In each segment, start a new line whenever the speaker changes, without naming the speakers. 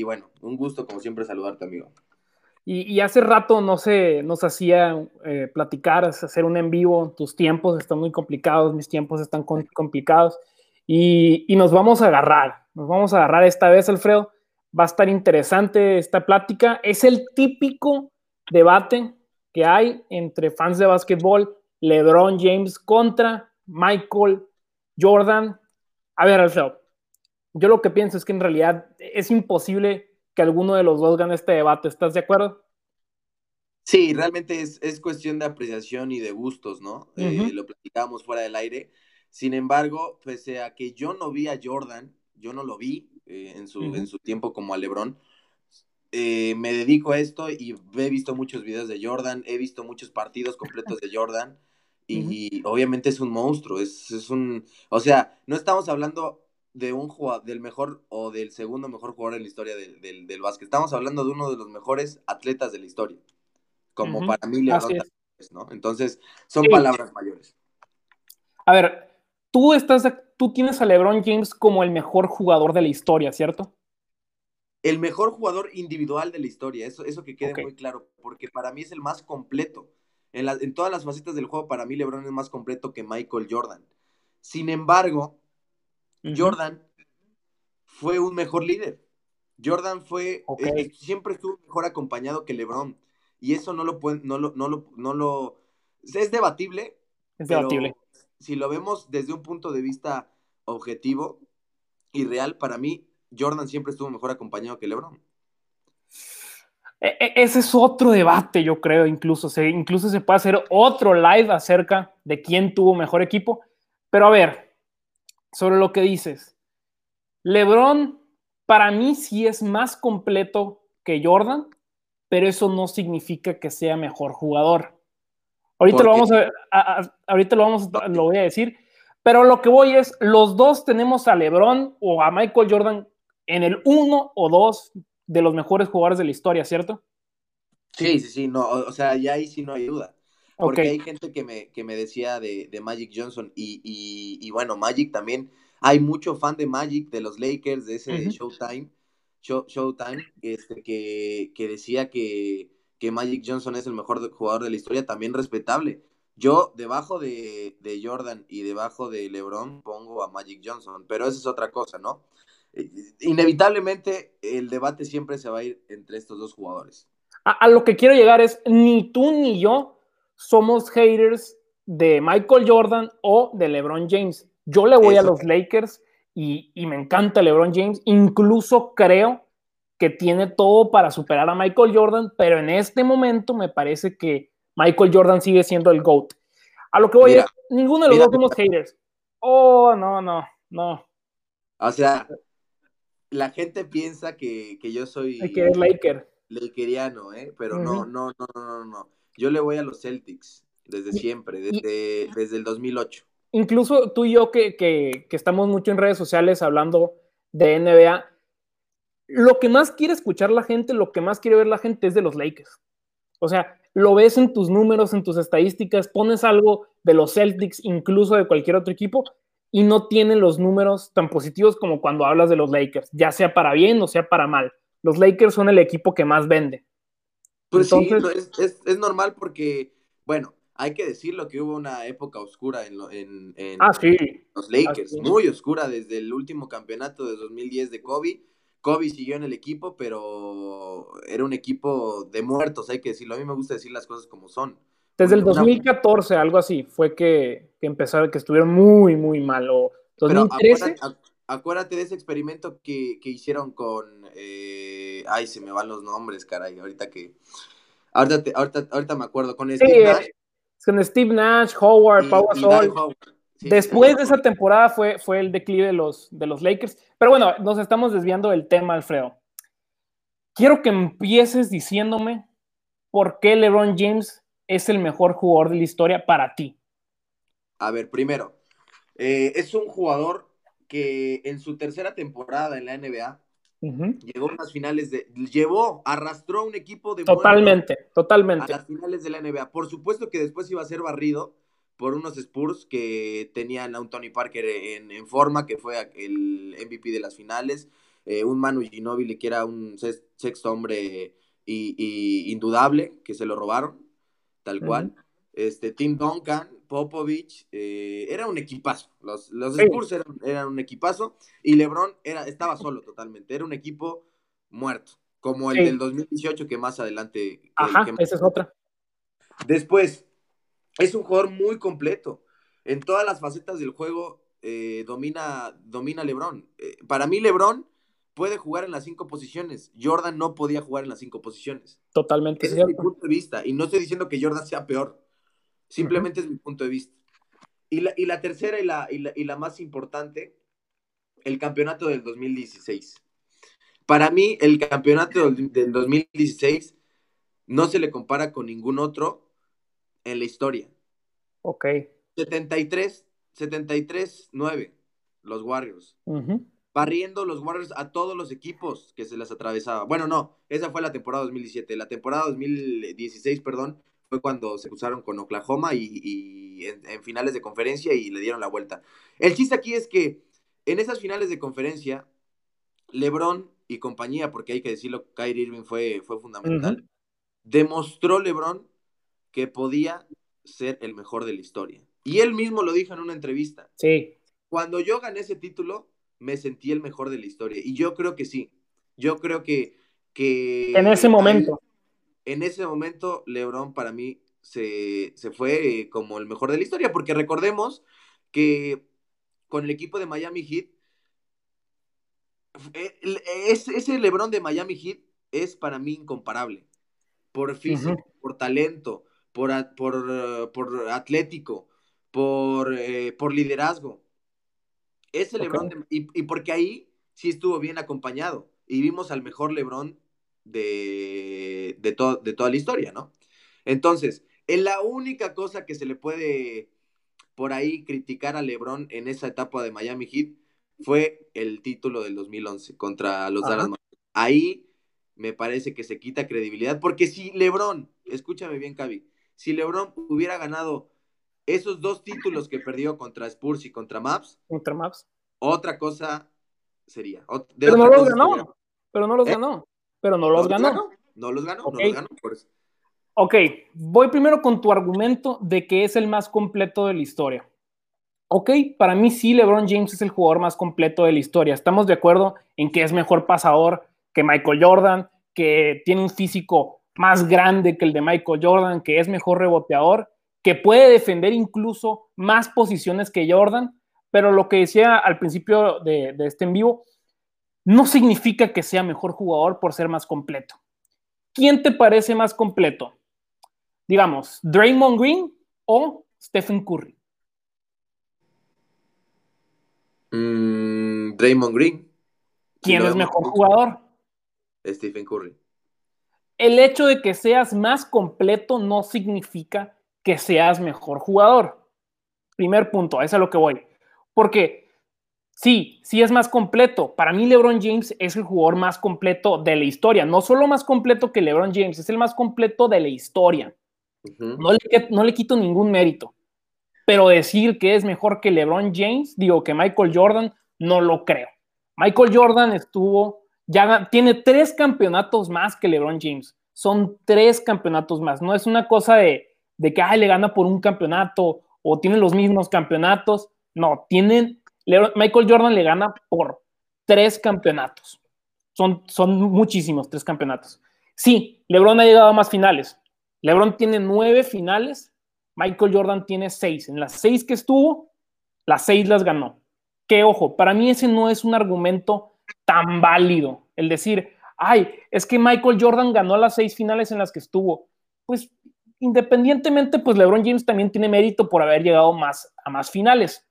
y, bueno, un gusto como siempre saludarte, amigo.
Y, hace rato no se nos hacía eh, platicar, hacer un en vivo. Tus tiempos están muy complicados, mis tiempos están complicados. Y, y, nos vamos a agarrar, nos vamos a agarrar esta vez, Alfredo. Va a estar interesante esta plática. Es el típico debate que hay entre fans de básquetbol, LeBron James contra Michael Jordan. A ver, Alfredo, yo lo que pienso es que en realidad es imposible que alguno de los dos gane este debate. ¿Estás de acuerdo?
Sí, realmente es, cuestión de apreciación y de gustos, ¿no? Eh, lo platicábamos fuera del aire. Sin embargo, pese a que yo no vi a Jordan, yo no lo vi eh, en, su, en su tiempo como a LeBron, eh, me dedico a esto y he visto muchos videos de Jordan, he visto muchos partidos completos de Jordan y, obviamente es un monstruo, es, es, un, o sea, no estamos hablando de un jugador, del mejor o del segundo mejor jugador en la historia del, del, básquet. Estamos hablando de uno de los mejores atletas de la historia. Como para mí LeBron ¿no? Entonces, son palabras mayores.
A ver, tú estás, tú tienes a LeBron James como el mejor jugador de la historia, ¿cierto?
El mejor jugador individual de la historia, eso, eso que quede muy claro, porque para mí es el más completo. En, en todas las facetas del juego, para mí LeBron es más completo que Michael Jordan. Sin embargo, Jordan fue un mejor líder. Jordan fue, eh, siempre estuvo mejor acompañado que LeBron. Y eso no lo pueden, no lo, no lo, no lo, es debatible.
Es debatible.
Si lo vemos desde un punto de vista objetivo y real, para mí, Jordan siempre estuvo mejor acompañado que LeBron.
E, e, ese es otro debate, yo creo, incluso se, incluso se puede hacer otro live acerca de quién tuvo mejor equipo. Pero a ver, sobre lo que dices. LeBron para mí sí es más completo que Jordan, pero eso no significa que sea mejor jugador. Ahorita lo vamos a, ahorita lo vamos lo voy a decir, pero lo que voy es los dos tenemos a LeBron o a Michael Jordan en el uno o dos de los mejores jugadores de la historia, ¿cierto?
Sí, sí, sí, no, o sea, ya ahí sí no hay duda. Porque hay gente que me, que me decía de, Magic Johnson y, y, bueno, Magic también. Hay mucho fan de Magic, de los Lakers, de ese Showtime, Showtime, este, que, que decía que, que, Magic Johnson es el mejor jugador de la historia, también respetable. Yo, debajo de, de, Jordan y debajo de LeBron, pongo a Magic Johnson, pero esa es otra cosa, ¿no? Eh, inevitablemente, el debate siempre se va a ir entre estos dos jugadores.
a lo que quiero llegar es, ni tú ni yo somos haters de Michael Jordan o de LeBron James. Yo le voy a los Lakers y, me encanta LeBron James. Incluso creo que tiene todo para superar a Michael Jordan, pero en este momento me parece que Michael Jordan sigue siendo el GOAT. A lo que voy a ninguno de los dos somos haters. Oh, no, no, no.
O sea, la gente piensa que, yo soy.
Que es Laker.
Lakeriano, ¿eh? Pero no, no, no, no, no, no. Yo le voy a los Celtics desde siempre, desde, desde el 2008.
Incluso tú y yo que, que, estamos mucho en redes sociales hablando de NBA, lo que más quiere escuchar la gente, lo que más quiere ver la gente es de los Lakers. O sea, lo ves en tus números, en tus estadísticas, pones algo de los Celtics, incluso de cualquier otro equipo, y no tienen los números tan positivos como cuando hablas de los Lakers, ya sea para bien o sea para mal. Los Lakers son el equipo que más vende.
Pues sí, es, normal porque, bueno, hay que decirlo que hubo una época oscura en,
ah,
los Lakers, muy oscura desde el último campeonato de 2010 de Kobe. Kobe siguió en el equipo, pero era un equipo de muertos, hay que decirlo. A mí me gusta decir las cosas como son.
Desde el 2014, algo así, fue que, que empezaron, que estuvieron muy, muy mal. O 2013.
acuérdate, de ese experimento que, que hicieron con eh, ay, se me van los nombres, caray, ahorita que, ahorita, ahorita, ahorita me acuerdo, con Steve Nash.
Con Steve Nash, Howard, Pau Después de esa temporada fue, fue el declive de los, de los Lakers. Pero bueno, nos estamos desviando del tema, Alfredo. Quiero que empieces diciéndome por qué LeBron James es el mejor jugador de la historia para ti.
A ver, primero, eh, es un jugador que en su tercera temporada en la NBA Llegó a las finales de. Llevó, arrastró a un equipo de.
Totalmente, totalmente.
A las finales de la NBA. Por supuesto que después iba a ser barrido por unos Spurs que tenían a un Tony Parker en, forma, que fue el MVP de las finales. eh, un Manu Ginóbili que era un sexto hombre y, indudable, que se lo robaron, tal cual. Este, Tim Duncan, Popovich, eh, era un equipazo. Los, los Spurs eran, un equipazo y LeBron era, estaba solo totalmente. Era un equipo muerto, como el del 2018 que más adelante.
Ajá, esa es otra.
Después, es un jugador muy completo. En todas las facetas del juego eh, domina, domina LeBron. Eh, para mí, LeBron puede jugar en las cinco posiciones. Jordan no podía jugar en las cinco posiciones.
Totalmente
Ese es mi punto de vista. Y no estoy diciendo que Jordan sea peor. Simplemente es mi punto de vista. Y la, y la tercera y la, y la, más importante, el campeonato del 2016. Para mí, el campeonato del, del 2016 no se le compara con ningún otro en la historia.
Ok.
73, 73, 9, los Warriors. Barriendo los Warriors a todos los equipos que se les atravesaba. Bueno, no, esa fue la temporada 2017. La temporada 2016, perdón, fue cuando se cruzaron con Oklahoma y, en, finales de conferencia y le dieron la vuelta. El chiste aquí es que en esas finales de conferencia, LeBron y compañía, porque hay que decirlo, Kyrie Irving fue, fue fundamental, demostró LeBron que podía ser el mejor de la historia. Y él mismo lo dijo en una entrevista.
Sí.
Cuando yo gané ese título, me sentí el mejor de la historia. Y yo creo que sí. Yo creo que... que
en ese momento.
En ese momento, Lebron para mí se, fue como el mejor de la historia, porque recordemos que con el equipo de Miami Heat, eh, ese Lebron de Miami Heat es para mí incomparable. Por físico, por talento, por, por, por atlético, por, eh, por liderazgo. Ese Lebron, y, porque ahí sí estuvo bien acompañado. Y vimos al mejor Lebron de, de, de toda la historia, ¿no? Entonces, en la única cosa que se le puede por ahí criticar a Lebron en esa etapa de Miami Heat fue el título del 2011 contra los Dallas Ahí me parece que se quita credibilidad, porque si Lebron, escúchame bien, Cavi, si LeBron hubiera ganado esos dos títulos que perdió contra Spurs y contra Maps,
contra Maps,
otra cosa sería.
pero, no los ganó, pero no los ¿Eh? ganó. Pero no los ganó.
No los ganó, no los ganó. Por eso.
Ok, voy primero con tu argumento de que es el más completo de la historia. Ok, para mí sí, LeBron James es el jugador más completo de la historia. Estamos de acuerdo en que es mejor pasador que Michael Jordan, que tiene un físico más grande que el de Michael Jordan, que es mejor reboteador, que puede defender incluso más posiciones que Jordan, pero lo que decía al principio de, este en vivo, no significa que sea mejor jugador por ser más completo. ¿Quién te parece más completo? Digamos, Draymond Green o Stephen Curry.
Mm, Draymond Green.
¿Quién es mejor jugador?
Stephen Curry
el hecho de que seas más completo no significa que seas mejor jugador. Primer punto, eso es a lo que voy. Porque sí, sí es más completo. Para mí LeBron James es el jugador más completo de la historia. No solo más completo que LeBron James, es el más completo de la historia. no, le, no le quito ningún mérito. Pero decir que es mejor que LeBron James, digo que Michael Jordan, no lo creo. Michael Jordan estuvo ya tiene tres campeonatos más que LeBron James. Son tres campeonatos más. No es una cosa de, que le gana por un campeonato o tiene los mismos campeonatos. No, tienen. Michael Jordan le gana por tres campeonatos. Son, son muchísimos, tres campeonatos. Sí, LeBron ha llegado a más finales. LeBron tiene nueve finales. Michael Jordan tiene seis. En las seis que estuvo, las seis las ganó. Que ojo, para mí ese no es un argumento tan válido el decir, ay, es que Michael Jordan ganó las seis finales en las que estuvo. Pues independientemente, pues LeBron James también tiene mérito por haber llegado más a más finales.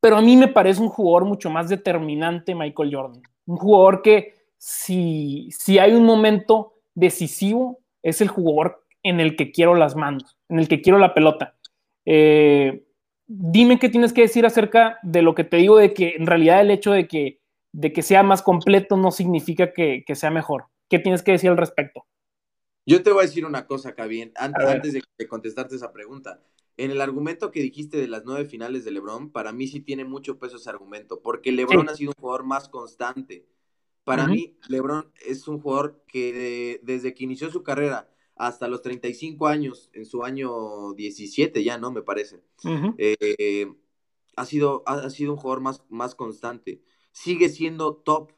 Pero a mí me parece un jugador mucho más determinante Michael Jordan. Un jugador que si, si hay un momento decisivo, es el jugador en el que quiero las manos, en el que quiero la pelota. Eh, dime qué tienes que decir acerca de lo que te digo de que en realidad el hecho de que de que sea más completo no significa que, sea mejor. ¿Qué tienes que decir al respecto?
Yo te voy a decir una cosa, Cabien, antes, antes de, contestarte esa pregunta. En el argumento que dijiste de las nueve finales de LeBron, para mí sí tiene mucho peso ese argumento, porque LeBron ha sido un jugador más constante. Para mí, LeBron es un jugador que desde que inició su carrera hasta los 35 años, en su año 17 ya, ¿no? Me parece. Eh, ha, sido, ha, sido un jugador más, más constante. Sigue siendo top.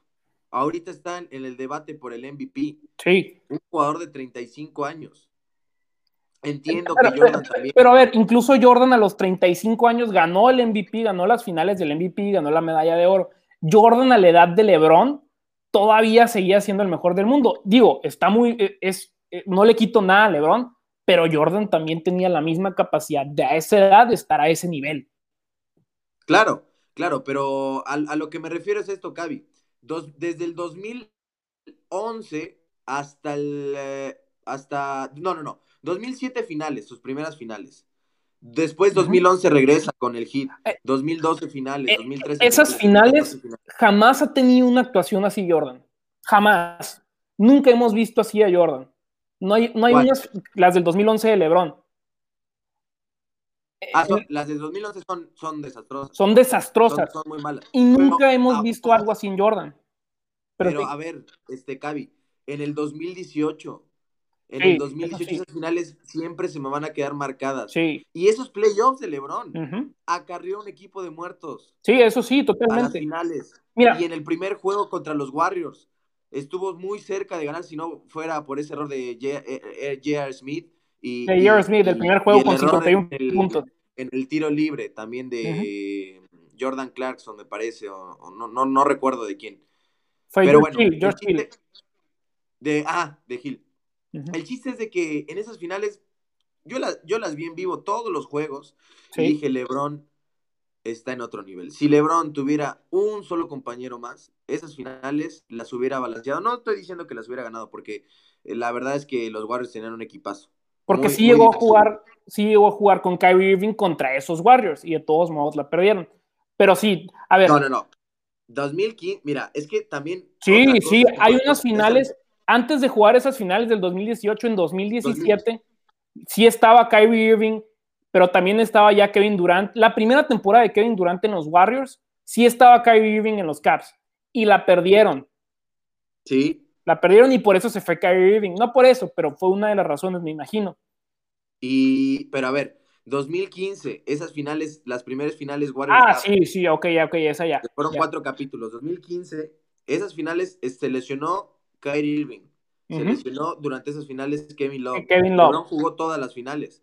Ahorita está en, el debate por el MVP.
Sí.
Un jugador de 35 años. Entiendo
que Jordan también. Pero a ver, incluso Jordan a los 35 años ganó el MVP, ganó las finales del MVP, ganó la medalla de oro. Jordan a la edad de LeBron todavía seguía siendo el mejor del mundo. Digo, está muy, eh, es, eh, no le quito nada a LeBron, pero Jordan también tenía la misma capacidad de a esa edad de estar a ese nivel.
Claro, claro, pero a, lo que me refiero es esto, Cavi. desde el 2011 hasta el, eh, hasta, no, no, no, 2007 finales, sus primeras finales. Después 2011 regresa con el hit, 2012 finales, 2013.
Esas finales, jamás ha tenido una actuación así Jordan. Jamás. Nunca hemos visto así a Jordan. No hay, no hay unas, las del 2011 de LeBron.
Ah, las del 2011 son, son desastrosas.
Son desastrosas. Son, muy malas. Y nunca hemos visto algo así en Jordan.
Pero, a ver, este, Cavi, en el 2018 en el 2018 esas finales siempre se me van a quedar marcadas.
Sí.
Y esos playoffs de LeBron acarrió un equipo de muertos.
Sí, eso sí, totalmente. A las
finales. Mira. Y en el primer juego contra los Warriors estuvo muy cerca de ganar si no fuera por ese error de J.R. Smith. Y,
J.R. Smith, el primer juego con 51 puntos.
En el tiro libre también de Jordan Clarkson, me parece, o, no, no, no, recuerdo de quién.
Fue Pero bueno, George
Hill. De, ah, de Hill. El chiste es de que en esas finales, yo, yo las vi en vivo todos los juegos y dije, Lebron está en otro nivel. Si Lebron tuviera un solo compañero más, esas finales las hubiera balanceado. No estoy diciendo que las hubiera ganado, porque eh, la verdad es que los Warriors tenían un equipazo.
Porque sí llegó a jugar, sí llegó a jugar con Kyrie Irving contra esos Warriors y de todos modos la perdieron. Pero sí, a ver.
No, no, no. 2015, mira, es que también.
Sí, sí, hay unas finales, antes de jugar esas finales del 2018, en 2017, sí estaba Kyrie Irving, pero también estaba ya Kevin Durant. La primera temporada de Kevin Durant en los Warriors, sí estaba Kyrie Irving en los Caps y la perdieron.
Sí.
La perdieron y por eso se fue Kyrie Irving. No por eso, pero fue una de las razones, me imagino.
Y, pero a ver, 2015, esas finales, las primeras finales Warriors.
Ah, sí, sí, ok, ok, esa ya.
Fueron cuatro capítulos. 2015, esas finales se lesionó Kyrie Irving. Se lesionó durante esas finales Kevin Love.
Kevin Love.
jugó todas las finales.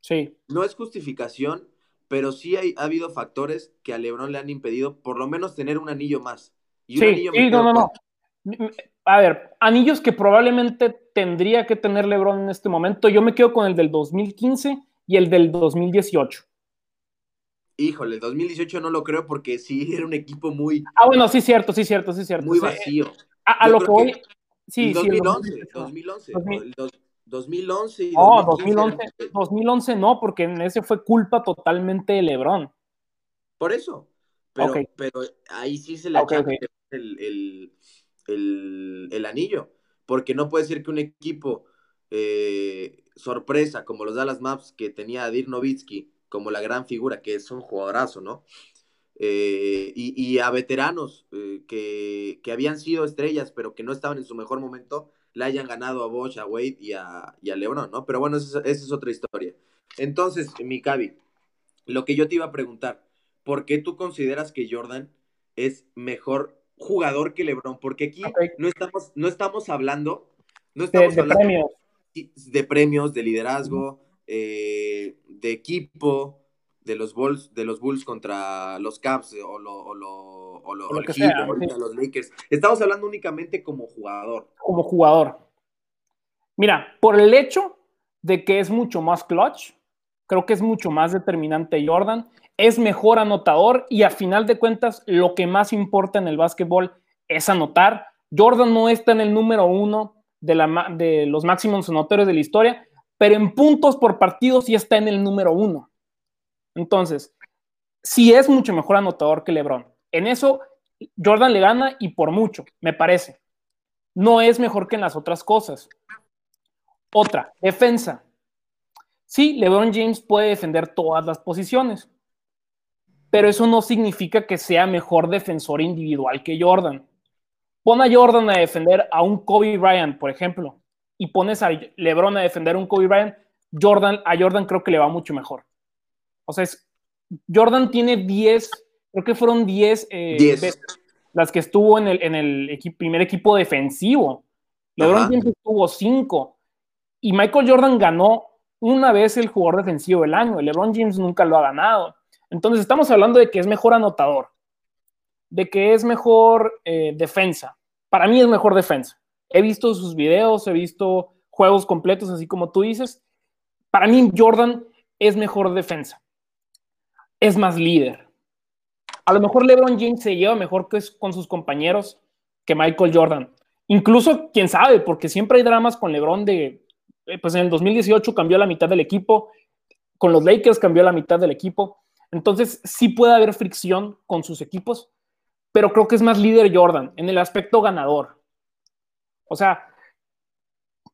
Sí.
No es justificación, pero sí hay, ha habido factores que a LeBron le han impedido por lo menos tener un anillo más.
Y sí, anillo sí no, no, no. A ver, anillos que probablemente tendría que tener LeBron en este momento. Yo me quedo con el del 2015 y el del 2018.
Híjole, el 2018 no lo creo porque sí era un equipo muy.
Ah, bueno, sí, cierto, sí, cierto, sí, cierto.
Muy vacío.
A, lo que voy. Sí,
2011, sí, 2011, 2011. y
no, 2011, 2011 no, porque en ese fue culpa totalmente de LeBron.
Por eso. Pero, pero ahí sí se le okay, el, el, el, anillo. Porque no puede ser que un equipo eh, sorpresa como los Dallas Maps que tenía a Dirk Nowitzki como la gran figura, que es un jugadorazo, ¿no? Eh, y, a veteranos eh, que, habían sido estrellas, pero que no estaban en su mejor momento, le hayan ganado a Bosch, a Wade y a, y a LeBron, ¿no? Pero bueno, esa, es otra historia. Entonces, Mikabi, lo que yo te iba a preguntar, ¿por qué tú consideras que Jordan es mejor jugador que LeBron? Porque aquí no, estamos, no estamos hablando, no estamos
de,
hablando
premios.
de premios, de liderazgo, eh, de equipo, de los Bulls, de los Bulls contra los Caps o, lo, o, los Lakers. Estamos hablando únicamente como jugador.
Como jugador. Mira, por el hecho de que es mucho más clutch, creo que es mucho más determinante Jordan, es mejor anotador y a final de cuentas lo que más importa en el básquetbol es anotar. Jordan no está en el número uno de, la, de los máximos anotadores de la historia, pero en puntos por partido sí está en el número uno. Entonces, sí es mucho mejor anotador que LeBron. En eso, Jordan le gana y por mucho, me parece. No es mejor que en las otras cosas. Otra, defensa. Sí, LeBron James puede defender todas las posiciones, pero eso no significa que sea mejor defensor individual que Jordan. Pon a Jordan a defender a un Kobe Bryant, por ejemplo, y pones a LeBron a defender a un Kobe Bryant, Jordan, a Jordan creo que le va mucho mejor. O sea, Jordan tiene 10, creo que fueron 10 eh, las que estuvo en el, en el primer equipo defensivo. LeBron James estuvo 5 y Michael Jordan ganó una vez el jugador defensivo del año. LeBron James nunca lo ha ganado. Entonces estamos hablando de que es mejor anotador, de que es mejor eh, defensa. Para mí es mejor defensa. He visto sus videos, he visto juegos completos, así como tú dices. Para mí Jordan es mejor defensa. Es más líder. A lo mejor LeBron James se lleva mejor que con sus compañeros que Michael Jordan. Incluso, quién sabe, porque siempre hay dramas con LeBron de, eh, pues en el 2018 cambió la mitad del equipo, con los Lakers cambió la mitad del equipo. Entonces, sí puede haber fricción con sus equipos, pero creo que es más líder Jordan en el aspecto ganador. O sea,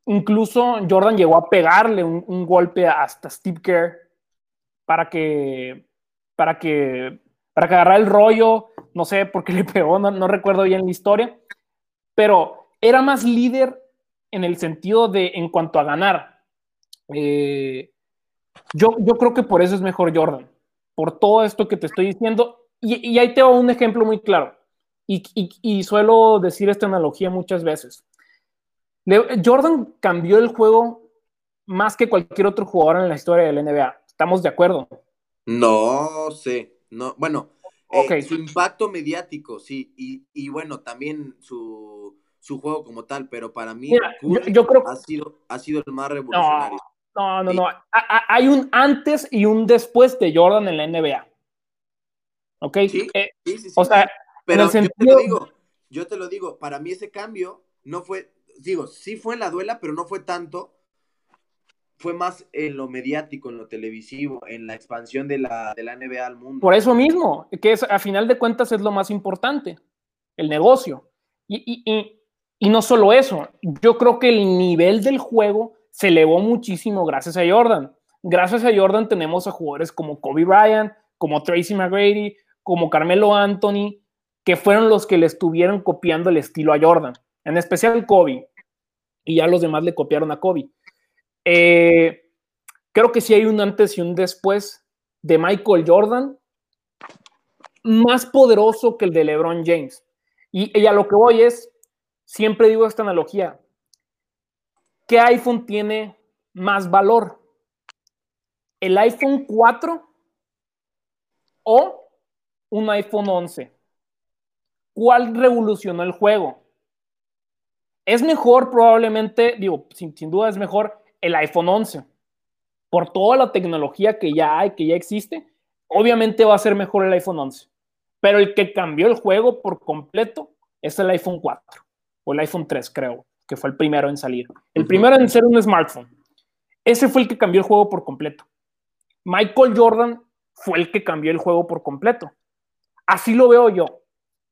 incluso Jordan llegó a pegarle un, golpe hasta Steve Kerr para que, para que, para que el rollo, no sé por qué le pegó, no, no recuerdo bien la historia, pero era más líder en el sentido de en cuanto a ganar. Eh, yo, yo creo que por eso es mejor Jordan por todo esto que te estoy diciendo. Y, ahí te un ejemplo muy claro. Y, suelo decir esta analogía muchas veces. Jordan cambió el juego más que cualquier otro jugador en la historia del NBA. ¿Estamos de acuerdo?
No sé. No, bueno, eh, su impacto mediático, sí. Y, bueno, también su, juego como tal. Pero para mí,
yo, creo
ha sido, ha sido el más revolucionario.
No, no, no. Hay un antes y un después de Jordan en la NBA. ¿Ok? Sí, eh, sí, sí, O sea,
pero yo te lo digo, yo te lo digo, para mí ese cambio no fue, digo, sí fue en la duela, pero no fue tanto. Fue más en lo mediático, en lo televisivo, en la expansión de la, NBA al mundo.
Por eso mismo, que es, a final de cuentas es lo más importante, el negocio. Y, y, y no solo eso, yo creo que el nivel del juego se elevó muchísimo gracias a Jordan. Gracias a Jordan tenemos a jugadores como Kobe Bryant, como Tracy McGrady, como Carmelo Anthony, que fueron los que le estuvieron copiando el estilo a Jordan, en especial Kobe. Y ya los demás le copiaron a Kobe. Eh, creo que sí hay un antes y un después de Michael Jordan más poderoso que el de LeBron James. Y, y a lo que voy es, siempre digo esta analogía, ¿qué iPhone tiene más valor? ¿El iPhone 4 o un iPhone 11? ¿Cuál revolucionó el juego? Es mejor probablemente, digo, sin, duda es mejor el iPhone 11. Por toda la tecnología que ya hay, que ya existe, obviamente va a ser mejor el iPhone 11. Pero el que cambió el juego por completo es el iPhone 4 o el iPhone 3, creo que fue el primero en salir. El primero en ser un smartphone. Ese fue el que cambió el juego por completo. Michael Jordan fue el que cambió el juego por completo. Así lo veo yo.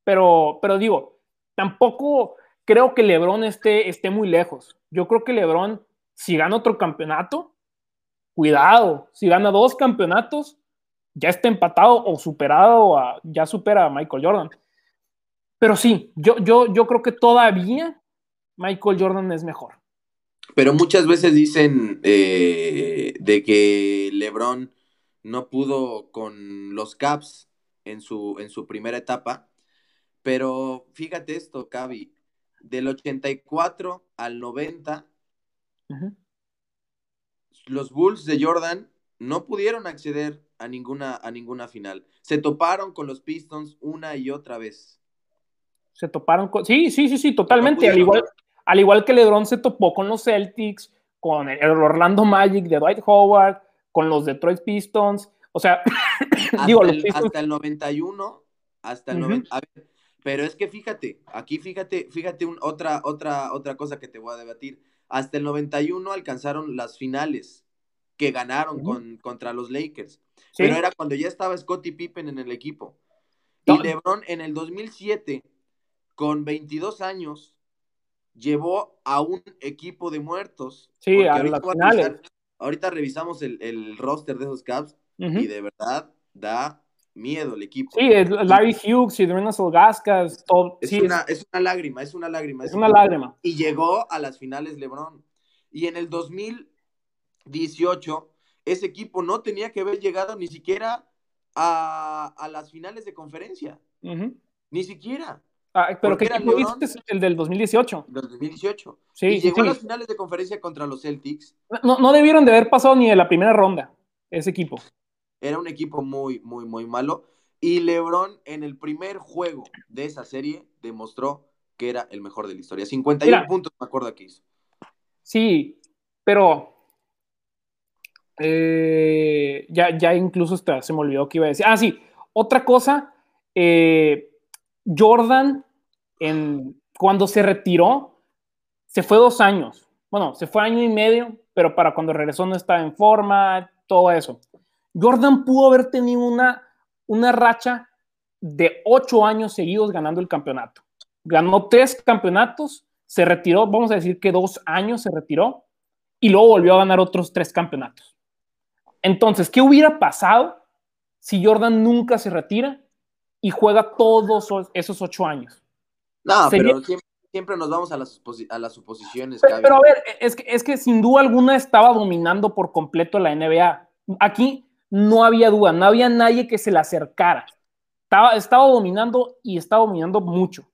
Pero, pero digo, tampoco creo que LeBron esté, esté muy lejos. Yo creo que LeBron, si gana otro campeonato, cuidado. Si gana dos campeonatos, ya está empatado o superado, a, ya supera a Michael Jordan. Pero sí, yo, yo, yo creo que todavía Michael Jordan es mejor.
Pero muchas veces dicen eh, de que LeBron no pudo con los Caps en su, en su primera etapa. Pero fíjate esto, Cavi. Del 84 al 90, los Bulls de Jordan no pudieron acceder a ninguna, a ninguna final. Se toparon con los Pistons una y otra vez.
Se toparon con. Sí, sí, sí, sí, totalmente. al igual, al igual que LeBron se topó con los Celtics, con el Orlando Magic de Dwight Howard, con los Detroit Pistons. O sea,
hasta, digo, el, hasta el 91, hasta el pero es que fíjate, aquí fíjate, fíjate otra, otra, otra cosa que te voy a debatir. Hasta el 91 alcanzaron las finales que ganaron con, contra los Lakers. Pero era cuando ya estaba Scottie Pippen en el equipo. Y LeBron en el 2007, con 22 años, llevó a un equipo de muertos.
Sí, a las finales.
ahorita revisamos el, roster de esos Caps y de verdad da miedo el equipo.
Sí, Larry Hughes y Dominos Olgascas, todo.
Es, una, es, una lágrima, es una lágrima.
Es una lágrima.
Y llegó a las finales LeBron. Y en el 2018, ese equipo no tenía que haber llegado ni siquiera a, a las finales de conferencia. Ni siquiera.
Ah, pero ¿qué equipo viste el del 2018?
Del 2018. Sí, y llegó a las finales de conferencia contra los Celtics.
No, no debieron de haber pasado ni de la primera ronda, ese equipo.
Era un equipo muy, muy, muy malo. Y LeBron en el primer juego de esa serie demostró que era el mejor de la historia. 51 puntos, me acuerdo que hizo.
Sí, pero eh, ya, ya incluso se me olvidó que iba a decir. Ah, sí, otra cosa, eh, Jordan, en, cuando se retiró, se fue dos años. Bueno, se fue año y medio, pero para cuando regresó no estaba en forma, todo eso. Jordan pudo haber tenido una, una racha de ocho años seguidos ganando el campeonato. Ganó tres campeonatos, se retiró, vamos a decir que dos años se retiró, y luego volvió a ganar otros tres campeonatos. Entonces, ¿qué hubiera pasado si Jordan nunca se retira y juega todos esos ocho años?
No, pero siempre, nos vamos a las, a las suposiciones.
Pero, a ver, es que, es que sin duda alguna estaba dominando por completo la NBA. Aquí no había duda, no había nadie que se le acercara. Estaba, estaba dominando y estaba dominando mucho.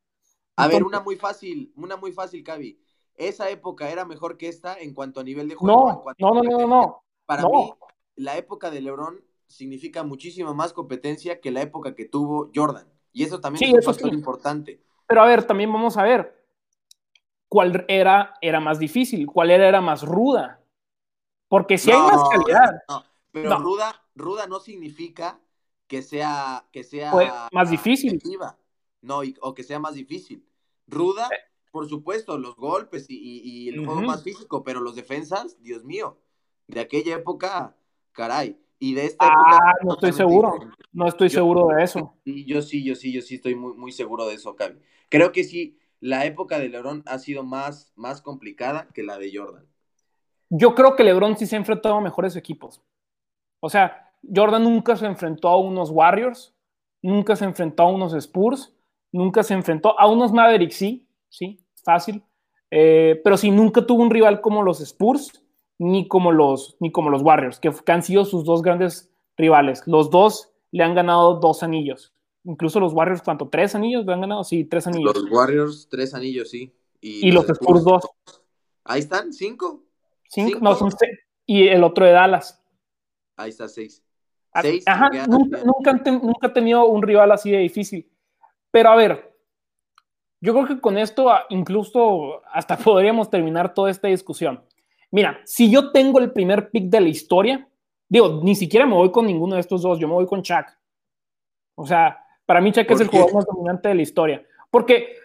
A ver, una muy fácil, una muy fácil, Cavi. Esa época era mejor que esta en cuanto a nivel de juego.
No, no, no, no, no,
Para mí, la época de LeBron significa muchísima más competencia que la época que tuvo Jordan. Y eso también es un importante.
Pero a ver, también vamos a ver cuál era, era más difícil, cuál era, era más ruda. Porque si hay más calidad.
Pero ruda, ruda no significa que sea, que sea
más difícil.
No, o que sea más difícil. Ruda, eh. por supuesto, los golpes y, el juego más físico, pero los defensas, Dios mío, de aquella época, caray. Y de esta
ah, no estoy seguro. No estoy seguro de eso.
yo sí, yo sí, yo sí estoy muy, muy seguro de eso, Cavi. Creo que sí, la época de LeBron ha sido más, más complicada que la de Jordan.
Yo creo que LeBron sí se ha enfrentado a mejores equipos. O sea, Jordan nunca se enfrentó a unos Warriors, nunca se enfrentó a unos Spurs, nunca se enfrentó a unos Mavericks, sí, sí, fácil, eh, pero sí, nunca tuvo un rival como los Spurs ni como los, ni como los Warriors, que, han sido sus dos grandes rivales. Los dos le han ganado dos anillos. Incluso los Warriors, ¿cuánto? ¿Tres anillos le han ganado? Sí, tres anillos.
Los Warriors, tres anillos, sí.
Y, los, Spurs, dos.
Ahí están, cinco.
Cinco, no, son seis. Y el otro de Dallas.
Ahí está, seis.
Ah, ajá, nunca, nunca, tenido un rival así de difícil. Pero a ver, yo creo que con esto ah, incluso hasta podríamos terminar toda esta discusión. Mira, si yo tengo el primer pick de la historia, digo, ni siquiera me voy con ninguno de estos dos, yo me voy con Chuck. O sea, para mí Chuck es el jugador más dominante de la historia, porque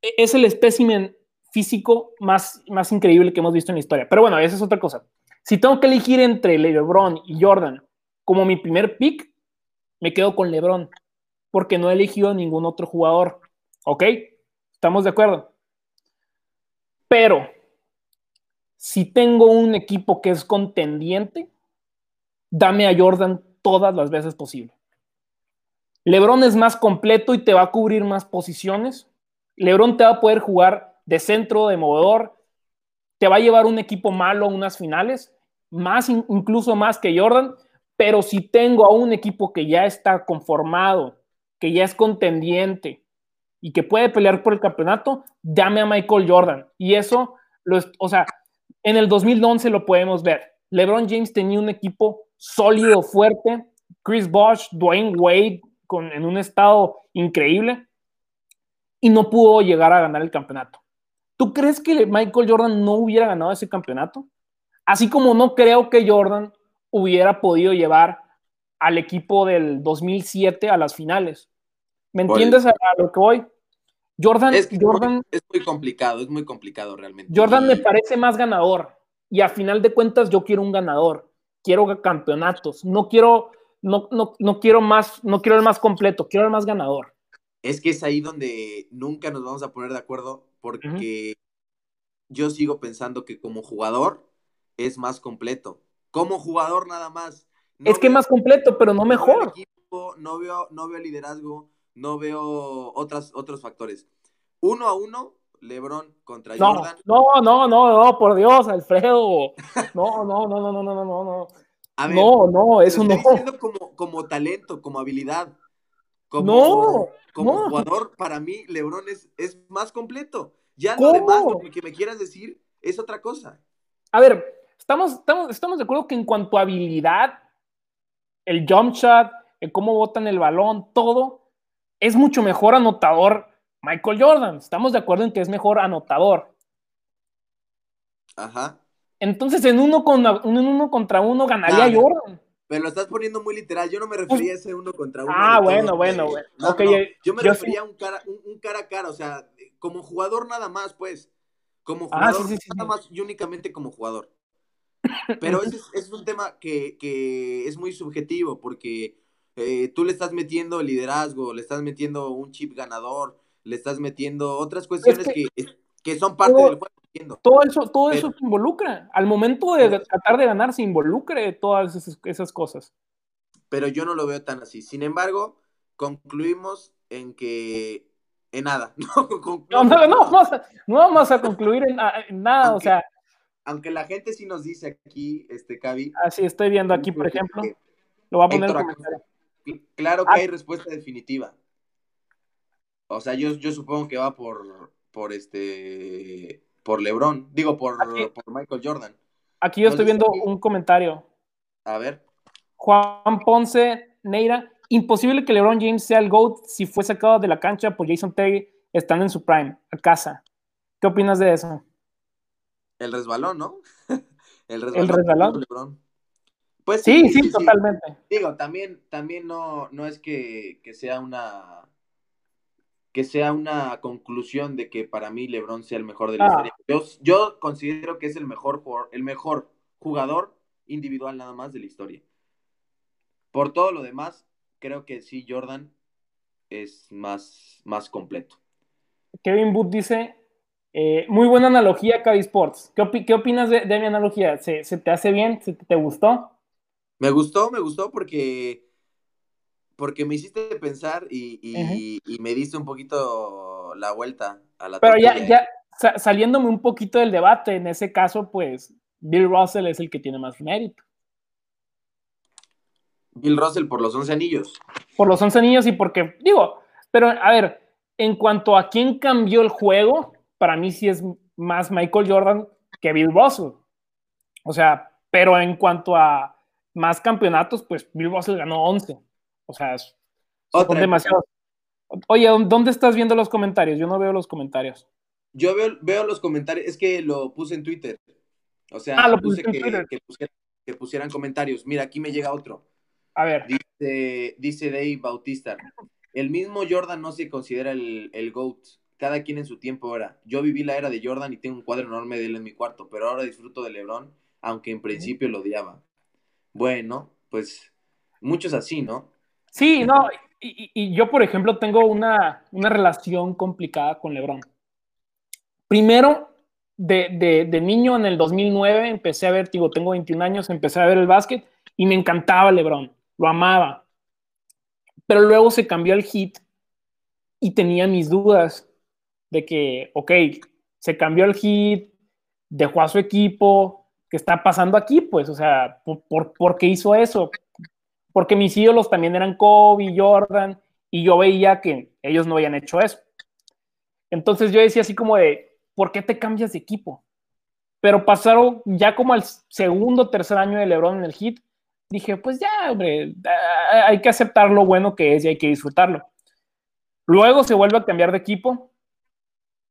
es el espécimen físico más, más increíble que hemos visto en la historia. Pero bueno, esa es otra cosa. Si tengo que elegir entre LeBron y Jordan como mi primer pick, me quedo con LeBron, porque no he elegido ningún otro jugador. ¿Ok? ¿Estamos de acuerdo? Pero si tengo un equipo que es contendiente, dame a Jordan todas las veces posible. LeBron es más completo y te va a cubrir más posiciones. LeBron te va a poder jugar de centro, de movedor. Te va a llevar un equipo malo a unas finales, más incluso más que Jordan. Pero si tengo a un equipo que ya está conformado, que ya es contendiente y que puede pelear por el campeonato, dame a Michael Jordan. Y eso, lo, o sea, en el 2011 lo podemos ver. LeBron James tenía un equipo sólido, fuerte. Chris Bosh, Dwayne Wade, con, en un estado increíble. Y no pudo llegar a ganar el campeonato. ¿Tú crees que Michael Jordan no hubiera ganado ese campeonato? Así como no creo que Jordan hubiera podido llevar al equipo del 2007 a las finales. ¿Me entiendes a, lo que voy? Jordan
es, Jordan, muy, es muy complicado, es muy complicado realmente.
Jordan me parece más ganador y a final de cuentas yo quiero un ganador, quiero campeonatos, no quiero, no, no, quiero más, no quiero el más completo, quiero el más ganador.
Es que es ahí donde nunca nos vamos a poner de acuerdo porque yo sigo pensando que como jugador es más completo como jugador nada más.
es que más completo, pero no mejor.
no, veo, no veo liderazgo, no veo otras, otros factores. Uno a uno, LeBron contra Jordan.
No, no, no, no, por Dios, Alfredo. No, no, no, no, no, no, no, no. no, no, eso no.
Diciendo como, como talento, como habilidad. Como, no, como jugador, para mí, LeBron es, es más completo. Ya lo demás, lo que me quieras decir, es otra cosa.
A ver, estamos, estamos, estamos de acuerdo que en cuanto a habilidad, el jump shot, el cómo botan el balón, todo, es mucho mejor anotador Michael Jordan. Estamos de acuerdo en que es mejor anotador.
Ajá.
Entonces, en uno, con, uno contra uno ganaría Jordan.
Pero lo estás poniendo muy literal. Yo no me refería a ese uno contra uno.
Ah, bueno, bueno, bueno.
Yo me refería a un cara, un, cara a cara. O sea, como jugador nada más, pues. Como ah, jugador, nada más y únicamente como jugador. Pero ese es, un tema que, que, es muy subjetivo porque eh, tú le estás metiendo liderazgo, le estás metiendo un chip ganador, le estás metiendo otras cuestiones que, que, son parte del juego.
Todo eso, todo eso se involucra. Al momento de tratar de ganar, se involucre todas esas, cosas.
Pero yo no lo veo tan así. Sin embargo, concluimos en que en nada.
No, no, no, vamos, a, no vamos a concluir en, nada, o sea.
Aunque la gente sí nos dice aquí, este, Cavi.
Así estoy viendo aquí, por ejemplo. Lo voy a poner
Claro que ah. hay respuesta definitiva. O sea, yo, yo supongo que va por, por este, por LeBron, digo, por, por Michael Jordan.
Aquí yo estoy viendo un comentario.
A ver.
Juan Ponce, Neira, imposible que LeBron James sea el GOAT si fue sacado de la cancha por Jason Terry estando en su prime, a casa. ¿Qué opinas de eso?
El resbalón, ¿no?
el resbalón. ¿El resbalón?
Pues
sí, sí, totalmente.
Digo, también, también no, no es que, sea una que sea una conclusión de que para mí LeBron sea el mejor de la ah. historia. Yo, considero que es el mejor jugador, el mejor jugador individual nada más de la historia. Por todo lo demás, creo que sí Jordan es más, más completo.
Kevin Booth dice, eh, muy buena analogía, Cavi Sports. ¿Qué, ¿Qué, opinas de, mi analogía? ¿Se, ¿Se, te hace bien? ¿Se te gustó?
Me gustó, me gustó porque, porque me hiciste pensar y, me diste un poquito la vuelta a la
Pero ya, ya saliéndome un poquito del debate, en ese caso, pues Bill Russell es el que tiene más mérito.
Bill Russell por los 11 anillos.
Por los 11 anillos y porque, digo, pero a ver, en cuanto a quién cambió el juego, para mí sí es más Michael Jordan que Bill Russell. O sea, pero en cuanto a más campeonatos, pues Bill Russell ganó 11. O sea, son demasiados. Oye, ¿dónde estás viendo los comentarios? Yo no veo los comentarios.
Yo veo, los comentarios, es que lo puse en Twitter. O sea,
ah,
puse que, pusieran, comentarios. Mira, aquí me llega otro.
A ver.
Dice, dice Dave Bautista. El mismo Jordan no se considera el, el GOAT. Cada quien en su tiempo era. Yo viví la era de Jordan y tengo un cuadro enorme de él en mi cuarto, pero ahora disfruto de LeBron, aunque en principio lo odiaba. Bueno, pues muchos así, ¿no?
Sí, no, y, yo, por ejemplo, tengo una, relación complicada con Lebron. Primero, de, de, niño en el 2009 empecé a ver, digo, tengo 21 años, empecé a ver el básquet y me encantaba Lebron, lo amaba. Pero luego se cambió el hit y tenía mis dudas de que, ok, se cambió el hit, dejó a su equipo, ¿qué está pasando aquí? Pues, o sea, ¿por, qué hizo eso? Porque mis ídolos también eran Kobe, Jordan, y yo veía que ellos no habían hecho eso. Entonces yo decía así como de, ¿por qué te cambias de equipo? Pero pasaron ya como al segundo, tercer año de LeBron en el hit, dije, pues ya, hombre, hay que aceptar lo bueno que es y hay que disfrutarlo. Luego se vuelve a cambiar de equipo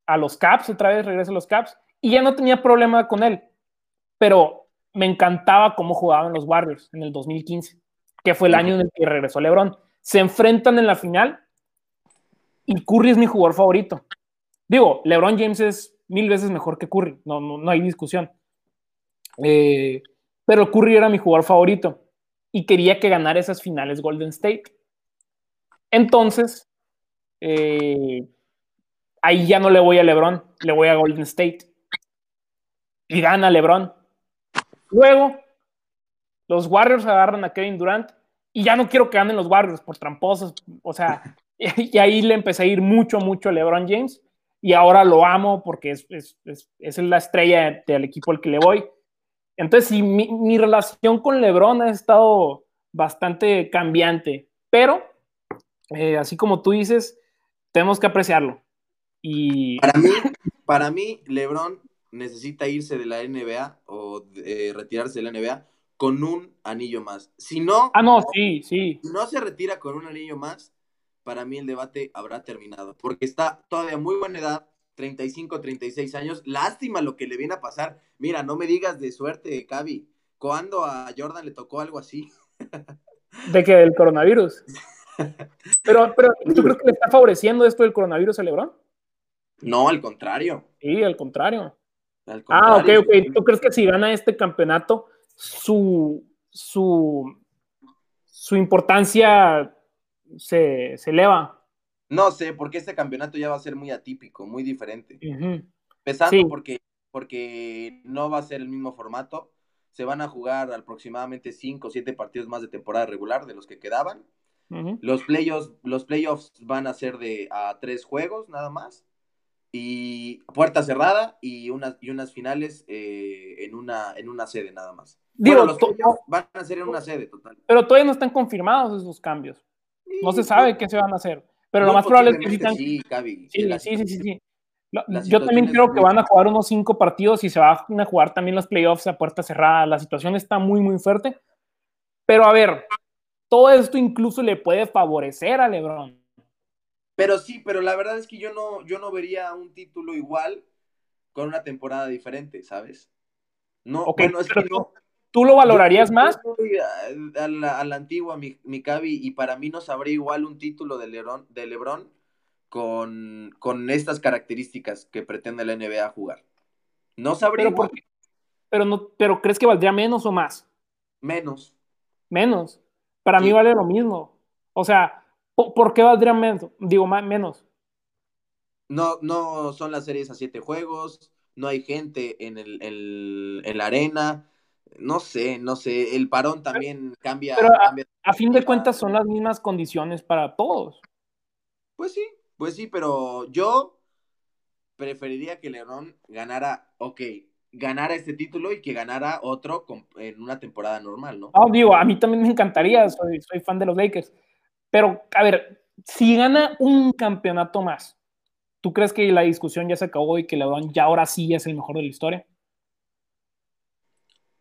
a los Caps, otra vez regresa a los Caps, y ya no tenía problema con él pero me encantaba cómo jugaban los Warriors en el 2015, que fue el año en el que regresó LeBron. Se enfrentan en la final y Curry es mi jugador favorito. Digo, LeBron James es mil veces mejor que Curry, no, no, hay discusión. Eh, pero Curry era mi jugador favorito y quería que ganara esas finales Golden State. Entonces, eh, ahí ya no le voy a LeBron, le voy a Golden State. Y gana LeBron. Luego, los Warriors agarran a Kevin Durant y ya no quiero que anden los Warriors por tramposos, o sea, y ahí le empecé a ir mucho, mucho a LeBron James y ahora lo amo porque es, es, es, la estrella del equipo al que le voy. Entonces, sí, mi, mi, relación con LeBron ha estado bastante cambiante, pero eh, así como tú dices, tenemos que apreciarlo. Y...
Para mí, para mí, LeBron necesita irse de la NBA o eh, retirarse de la NBA con un anillo más. Si no,
ah, no, sí, sí.
Si no se retira con un anillo más, para mí el debate habrá terminado, porque está todavía muy buena edad, 35, 36 años. Lástima lo que le viene a pasar. Mira, no me digas de suerte, Cavi. ¿Cuándo a Jordan le tocó algo así?
¿De que el coronavirus? pero, pero, ¿tú crees que le está favoreciendo esto del coronavirus a LeBron?
No, al contrario.
Sí, al contrario. ah, ok, ok. ¿Tú crees que si gana este campeonato, su, su, su importancia se, eleva?
No sé, porque este campeonato ya va a ser muy atípico, muy diferente. Empezando porque, porque no va a ser el mismo formato. Se van a jugar aproximadamente 5 o 7 partidos más de temporada regular de los que quedaban. los, playoffs, los playoffs van a ser de a tres juegos nada más y puerta cerrada y unas, y unas finales eh, en, una, en una sede nada más. Digo, los van a ser en una sede total.
Pero todavía no están confirmados esos cambios. no se sabe qué se van a hacer. Pero lo más probable es que
sí,
sí, sí, sí, sí, Yo también creo que van a jugar unos cinco partidos y se van a jugar también los playoffs a puerta cerrada. La situación está muy, muy fuerte. Pero a ver, todo esto incluso le puede favorecer a LeBron.
Pero sí, pero la verdad es que yo no, yo no vería un título igual con una temporada diferente, ¿sabes? No, bueno, es que no.
¿Tú lo valorarías más?
A, la, antigua, mi, mi Cavi, y para mí no sabría igual un título de Lebron, de Lebron con, con estas características que pretende la NBA jugar. No sabría
pero, Pero, no, pero ¿crees que valdría menos o más?
Menos.
Menos. Para mí vale lo mismo. O sea, ¿Por qué valdría menos? Digo, menos.
No, no son las series a siete juegos, no hay gente en, el, en la arena, no sé, no sé, el parón también cambia.
Pero a, fin de cuentas son las mismas condiciones para todos.
Pues sí, pues sí, pero yo preferiría que León ganara, ok, ganara este título y que ganara otro en una temporada normal, ¿no?
Ah, digo, a mí también me encantaría, soy, soy fan de los Lakers, pero, a ver, si gana un campeonato más, ¿tú crees que la discusión ya se acabó y que LeBron ya ahora sí es el mejor de la historia?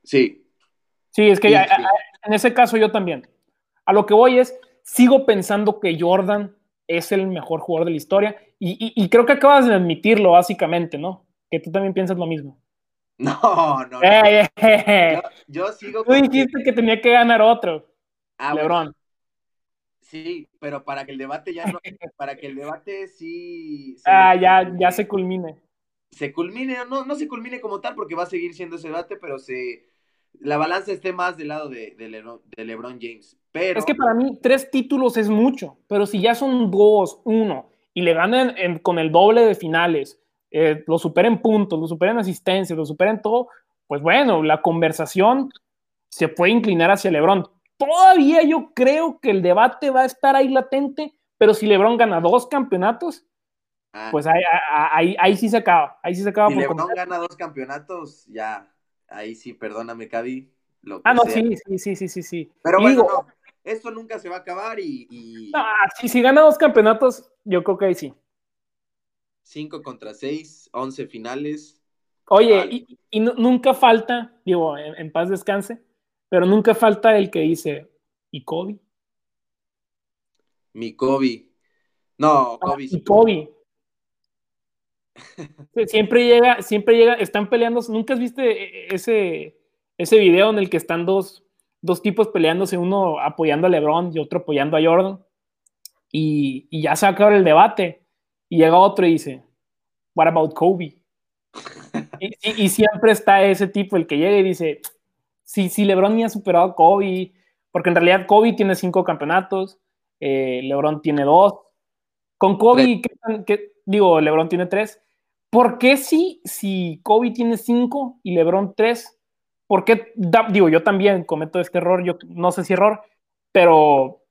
Sí.
Sí, es que en ese caso yo también. A lo que voy es, sigo pensando que Jordan es el mejor jugador de la historia y, creo que acabas de admitirlo básicamente, ¿no? Que tú también piensas lo mismo.
No, no. Eh,
eh, yo, sigo. Tú dijiste que... tenía que ganar otro. Ah, LeBron.
Sí, pero para que el debate ya no, para que el debate sí.
ah, ya, ya se culmine.
Se culmine, no, no se culmine como tal, porque va a seguir siendo ese debate, pero se la balanza esté más del lado de, de, LeBron James. Pero...
Es que para mí tres títulos es mucho, pero si ya son dos, uno, y le ganan con el doble de finales, eh, lo superen puntos, lo superen asistencia, lo superen todo, pues bueno, la conversación se puede inclinar hacia LeBron todavía yo creo que el debate va a estar ahí latente, pero si LeBron gana dos campeonatos, ah. pues ahí, ahí, sí se acaba. Ahí sí se acaba.
Si LeBron gana dos campeonatos, ya, ahí sí, perdóname, Cadi.
ah, no, sí, sí, sí, sí, sí.
Pero bueno, esto nunca se va a acabar y.
Ah, sí, si gana dos campeonatos, yo creo que ahí sí.
Cinco contra seis, once finales.
Oye, y, nunca falta, digo, en paz descanse, pero nunca falta el que dice, ¿y Kobe?
Mi Kobe. No, Kobe.
y Kobe. siempre llega, siempre llega, están peleando. ¿Nunca has visto ese, ese video en el que están dos, dos tipos peleándose, uno apoyando a LeBron y otro apoyando a Jordan? Y, ya se acaba el debate. Y llega otro y dice, What about Kobe? y, siempre está ese tipo, el que llega y dice, si, si LeBron ni ha superado a Kobe, porque en realidad Kobe tiene cinco campeonatos, eh, LeBron tiene dos. Con Kobe, ¿qué, digo, LeBron tiene tres. ¿Por qué si, si Kobe tiene cinco y LeBron tres, porque, digo, yo también cometo este error, yo no sé si error, pero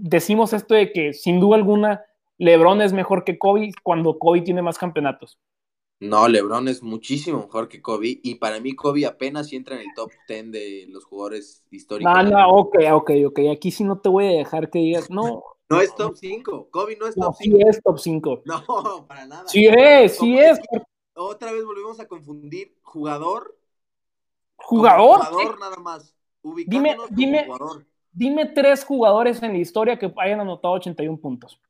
decimos esto de que sin duda alguna LeBron es mejor que Kobe cuando Kobe tiene más campeonatos.
No, LeBron es muchísimo mejor que Kobe y para mí Kobe apenas entra en el top 10 de los jugadores históricos.
No, no, ok, ok, ok. Aquí sí no te voy a dejar que digas, no.
No es top 5. Kobe no es top
5. Sí es top 5.
No, para nada.
Sí es, sí es.
Otra vez volvemos a confundir jugador.
Jugador.
Jugador nada más.
Dime, dime, dime tres jugadores en la historia que hayan anotado 81 puntos.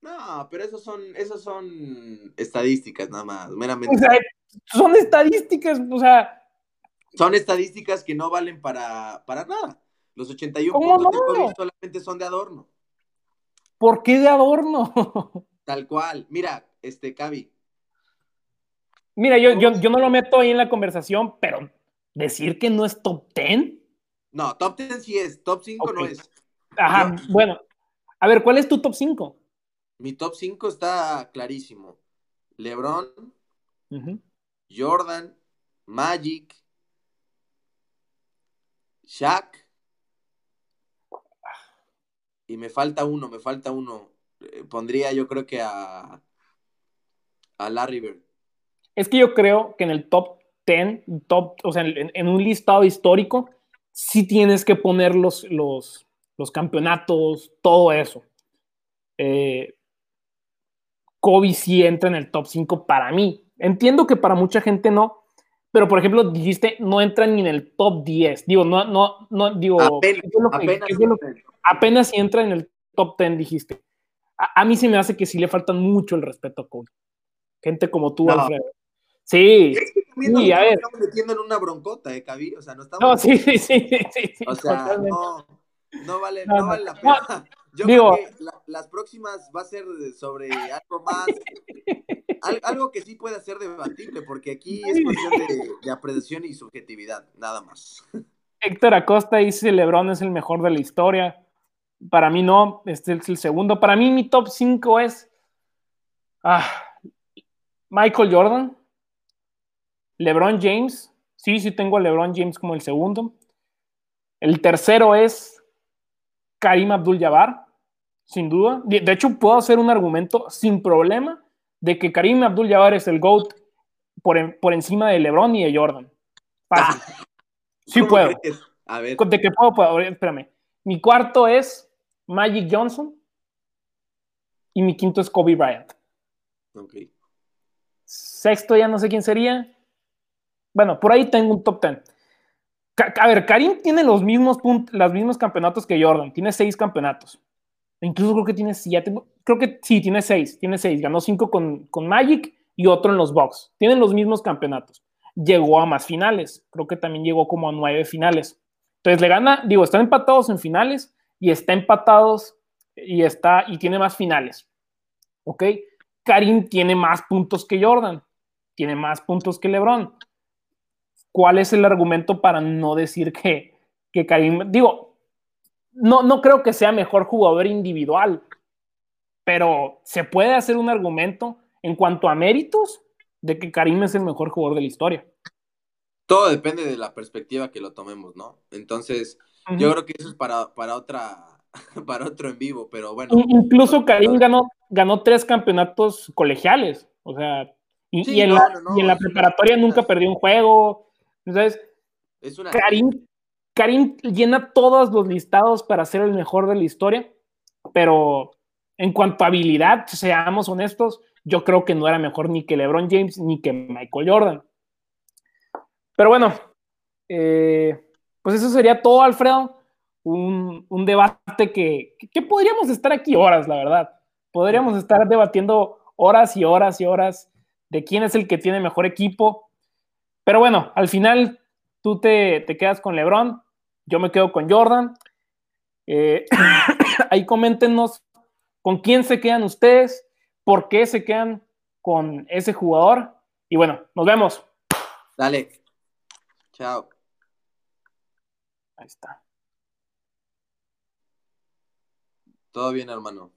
No, pero esos son, esos son estadísticas nada más, meramente.
son estadísticas, o sea.
Son estadísticas que no valen para, para nada. Los 81 puntos de COVID solamente son de adorno.
¿Por qué de adorno?
Tal cual. Mira, este, Cavi.
Mira, yo, yo, yo no lo meto ahí en la conversación, pero decir que no es top 10.
No, top 10 sí es, top 5 no es.
Ajá, bueno. A ver, ¿cuál es tu top 5?
Mi top 5 está clarísimo. LeBron, Jordan, Magic, Shaq. Y me falta uno, me falta uno. Eh, pondría yo creo que a, a Larry Bird.
Es que yo creo que en el top 10, top, o sea, en, un listado histórico, sí tienes que poner los, los, los campeonatos, todo eso. Eh, Kobe sí entra en el top 5 para mí. Entiendo que para mucha gente no, pero por ejemplo, dijiste, no entra ni en el top 10. Digo, no, no, no, digo, apenas, si entra en el top 10, dijiste. A, mí se me hace que sí le faltan mucho el respeto a Kobe. Gente como tú, Alfredo. Sí,
sí, a ver. Estamos metiendo en una broncota, ¿eh, Cabi? O sea, no estamos.
No, sí, sí, sí. sí,
o sea, no, no, vale, no, vale la pena. Yo Digo, creo que las próximas va a ser sobre algo más, algo que sí puede ser debatible, porque aquí es cuestión de, apreciación y subjetividad, nada más.
Héctor Acosta dice LeBron es el mejor de la historia. Para mí no, este es el segundo. Para mí mi top 5 es ah, Michael Jordan, LeBron James. Sí, sí tengo a LeBron James como el segundo. El tercero es Karim Abdul-Jabbar sin duda. De, hecho, puedo hacer un argumento sin problema de que Karim Abdul-Jabbar es el GOAT por, por, encima de LeBron y de Jordan. Fácil. Ah. sí puedo.
A ver.
De que puedo, puedo, espérame. Mi cuarto es Magic Johnson y mi quinto es Kobe Bryant.
Ok.
Sexto ya no sé quién sería. Bueno, por ahí tengo un top ten. A ver, Karim tiene los mismos, los mismos campeonatos que Jordan, tiene seis campeonatos. Incluso creo que tiene siete, creo que sí, tiene seis, tiene seis. Ganó cinco con, con Magic y otro en los Bucks. Tienen los mismos campeonatos. Llegó a más finales, creo que también llegó como a nueve finales. Entonces le gana, digo, están empatados en finales y está empatados y está y tiene más finales. ¿Ok? Karim tiene más puntos que Jordan, tiene más puntos que LeBron. ¿Cuál es el argumento para no decir que, que Karim, digo, no, no creo que sea mejor jugador individual, pero se puede hacer un argumento en cuanto a méritos de que Karim es el mejor jugador de la historia.
Todo depende de la perspectiva que lo tomemos, ¿no? Entonces, yo creo que eso es para, para otra, para otro en vivo, pero bueno.
Incluso Karim ganó, ganó tres campeonatos colegiales, o sea, y, en, la, preparatoria nunca perdió un juego. Entonces, es una... Karim, Karim llena todos los listados para ser el mejor de la historia, pero en cuanto a habilidad, seamos honestos, yo creo que no era mejor ni que LeBron James ni que Michael Jordan. Pero bueno, eh, pues eso sería todo, Alfredo. Un, debate que, que, podríamos estar aquí horas, la verdad. Podríamos estar debatiendo horas y horas y horas de quién es el que tiene mejor equipo. Pero bueno, al final tú te, te quedas con LeBron, yo me quedo con Jordan. Eh, ahí coméntenos con quién se quedan ustedes, por qué se quedan con ese jugador. Y bueno, nos vemos.
Dale. Chao.
Ahí está.
Todo bien, hermano.